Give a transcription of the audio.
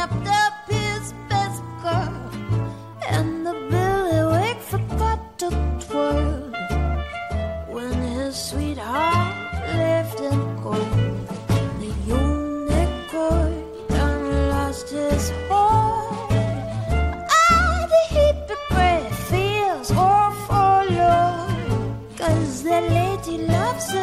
snapped up his best curl, and the Billywig forgot to twirl when his sweetheart left him cold. The unicorn done lost his heart Ah, the Hippogriff feels awful, Lord, cause the lady loves him.